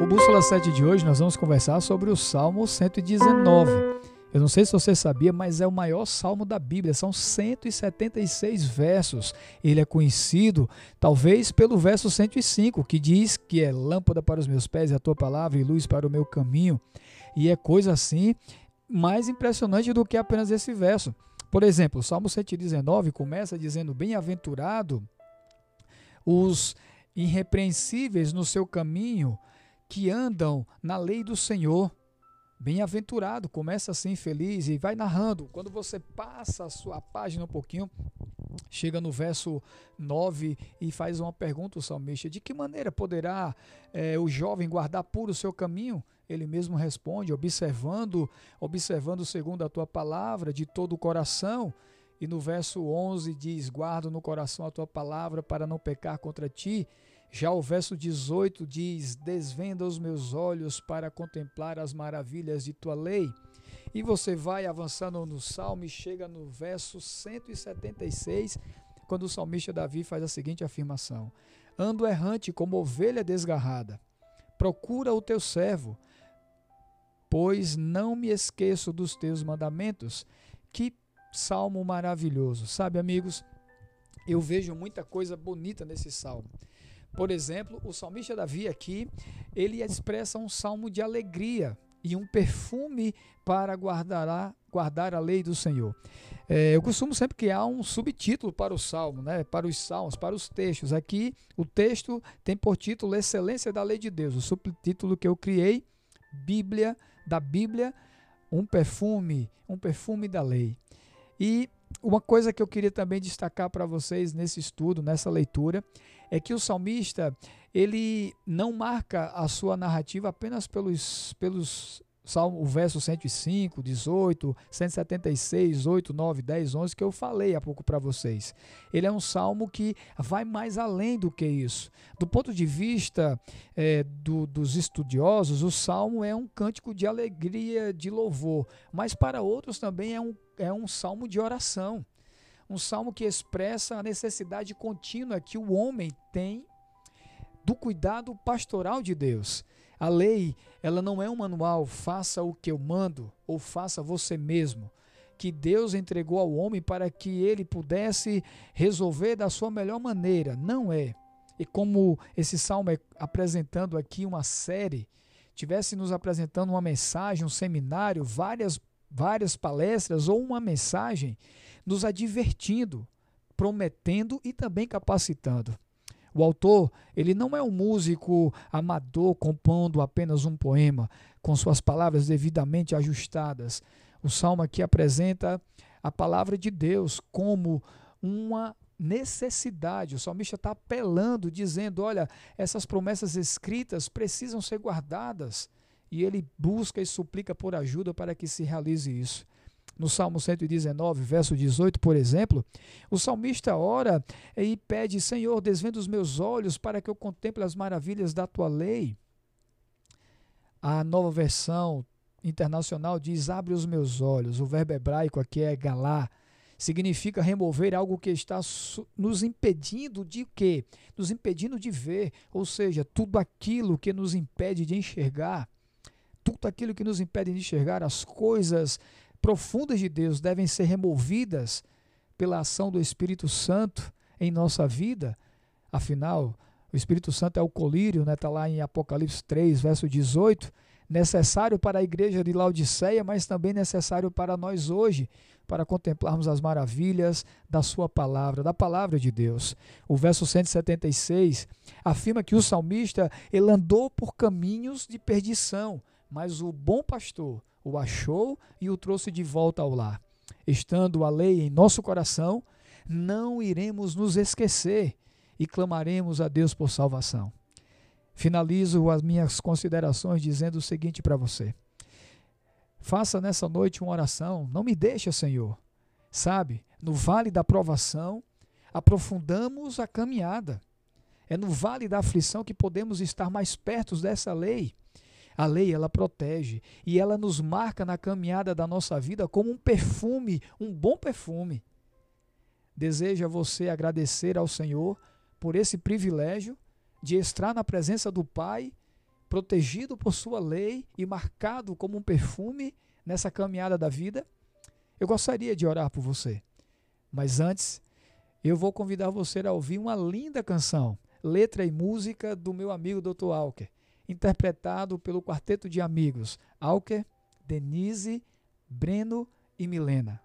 O Bússola 7 de hoje nós vamos conversar sobre o Salmo 119. Eu não sei se você sabia, mas é o maior salmo da Bíblia, são 176 versos. Ele é conhecido talvez pelo verso 105, que diz que é lâmpada para os meus pés e a tua palavra e luz para o meu caminho. E é coisa assim mais impressionante do que apenas esse verso. Por exemplo, o Salmo 119 começa dizendo: Bem-aventurado os irrepreensíveis no seu caminho, que andam na lei do Senhor. Bem-aventurado, começa assim feliz e vai narrando. Quando você passa a sua página um pouquinho, chega no verso 9 e faz uma pergunta o salmista: De que maneira poderá é, o jovem guardar puro o seu caminho? Ele mesmo responde, observando, observando segundo a tua palavra de todo o coração. E no verso 11 diz: Guardo no coração a tua palavra para não pecar contra ti. Já o verso 18 diz: Desvenda os meus olhos para contemplar as maravilhas de tua lei. E você vai avançando no salmo e chega no verso 176, quando o salmista Davi faz a seguinte afirmação: Ando errante como ovelha desgarrada. Procura o teu servo, pois não me esqueço dos teus mandamentos. Que salmo maravilhoso. Sabe, amigos, eu vejo muita coisa bonita nesse salmo. Por exemplo, o salmista Davi aqui, ele expressa um salmo de alegria e um perfume para guardar a, guardar a lei do Senhor. É, eu costumo sempre criar um subtítulo para o salmo, né, para os salmos, para os textos. Aqui, o texto tem por título Excelência da Lei de Deus. O subtítulo que eu criei, Bíblia, da Bíblia, um perfume, um perfume da lei. E uma coisa que eu queria também destacar para vocês nesse estudo, nessa leitura, é que o salmista ele não marca a sua narrativa apenas pelos, pelos Salmo, o verso 105, 18, 176, 8, 9, 10, 11 que eu falei há pouco para vocês. Ele é um salmo que vai mais além do que isso. Do ponto de vista é, do, dos estudiosos, o salmo é um cântico de alegria, de louvor, mas para outros também é um, é um salmo de oração. Um salmo que expressa a necessidade contínua que o homem tem do cuidado pastoral de Deus. A lei, ela não é um manual, faça o que eu mando ou faça você mesmo, que Deus entregou ao homem para que ele pudesse resolver da sua melhor maneira. Não é. E como esse salmo é apresentando aqui uma série, tivesse nos apresentando uma mensagem, um seminário, várias várias palestras ou uma mensagem nos advertindo, prometendo e também capacitando. O autor, ele não é um músico amador compondo apenas um poema com suas palavras devidamente ajustadas. O salmo aqui apresenta a palavra de Deus como uma necessidade. O salmista está apelando, dizendo: olha, essas promessas escritas precisam ser guardadas. E ele busca e suplica por ajuda para que se realize isso. No Salmo 119, verso 18, por exemplo, o salmista ora e pede: Senhor, desvenda os meus olhos para que eu contemple as maravilhas da tua lei. A nova versão internacional diz: Abre os meus olhos. O verbo hebraico aqui é galá. Significa remover algo que está nos impedindo de quê? Nos impedindo de ver, ou seja, tudo aquilo que nos impede de enxergar, tudo aquilo que nos impede de enxergar as coisas profundas de Deus devem ser removidas pela ação do Espírito Santo em nossa vida. Afinal, o Espírito Santo é o colírio, está né? Tá lá em Apocalipse 3, verso 18, necessário para a igreja de Laodiceia, mas também necessário para nós hoje, para contemplarmos as maravilhas da Sua palavra, da palavra de Deus. O verso 176 afirma que o salmista ele andou por caminhos de perdição, mas o bom pastor o achou e o trouxe de volta ao lar. Estando a lei em nosso coração, não iremos nos esquecer e clamaremos a Deus por salvação. Finalizo as minhas considerações dizendo o seguinte para você: Faça nessa noite uma oração, não me deixe, Senhor. Sabe, no vale da provação, aprofundamos a caminhada. É no vale da aflição que podemos estar mais perto dessa lei. A lei ela protege e ela nos marca na caminhada da nossa vida como um perfume, um bom perfume. Deseja você agradecer ao Senhor por esse privilégio de estar na presença do Pai protegido por sua lei e marcado como um perfume nessa caminhada da vida? Eu gostaria de orar por você. Mas antes, eu vou convidar você a ouvir uma linda canção, letra e música do meu amigo Dr. Alker, interpretado pelo quarteto de amigos Alker, Denise, Breno e Milena.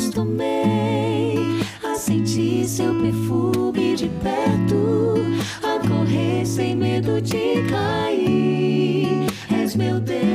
acostumei a sentir seu perfume de perto, a correr sem medo de cair. És meu Deus.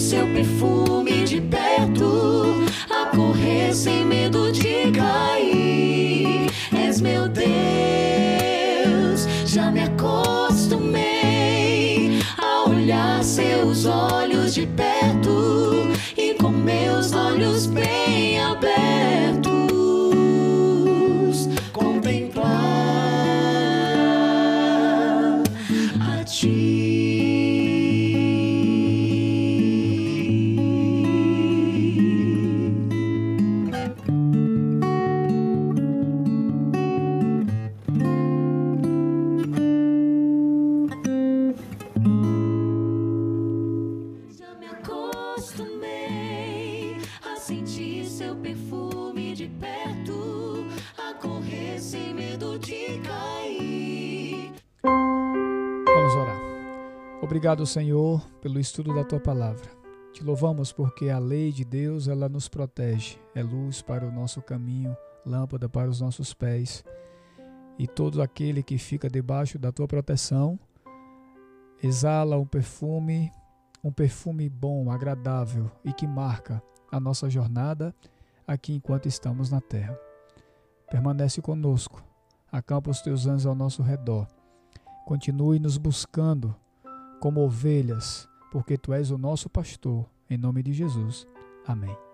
seu perfume de perto, a correr sem medo de cair. És meu Deus, já me acostumei a olhar seus olhos de perto e com meus olhos bem abertos. Obrigado, Senhor, pelo estudo da tua palavra. Te louvamos porque a lei de Deus, ela nos protege, é luz para o nosso caminho, lâmpada para os nossos pés. E todo aquele que fica debaixo da tua proteção exala um perfume, um perfume bom, agradável e que marca a nossa jornada aqui enquanto estamos na terra. Permanece conosco, acampa os teus anjos ao nosso redor. Continue nos buscando como ovelhas, porque tu és o nosso pastor. Em nome de Jesus. Amém.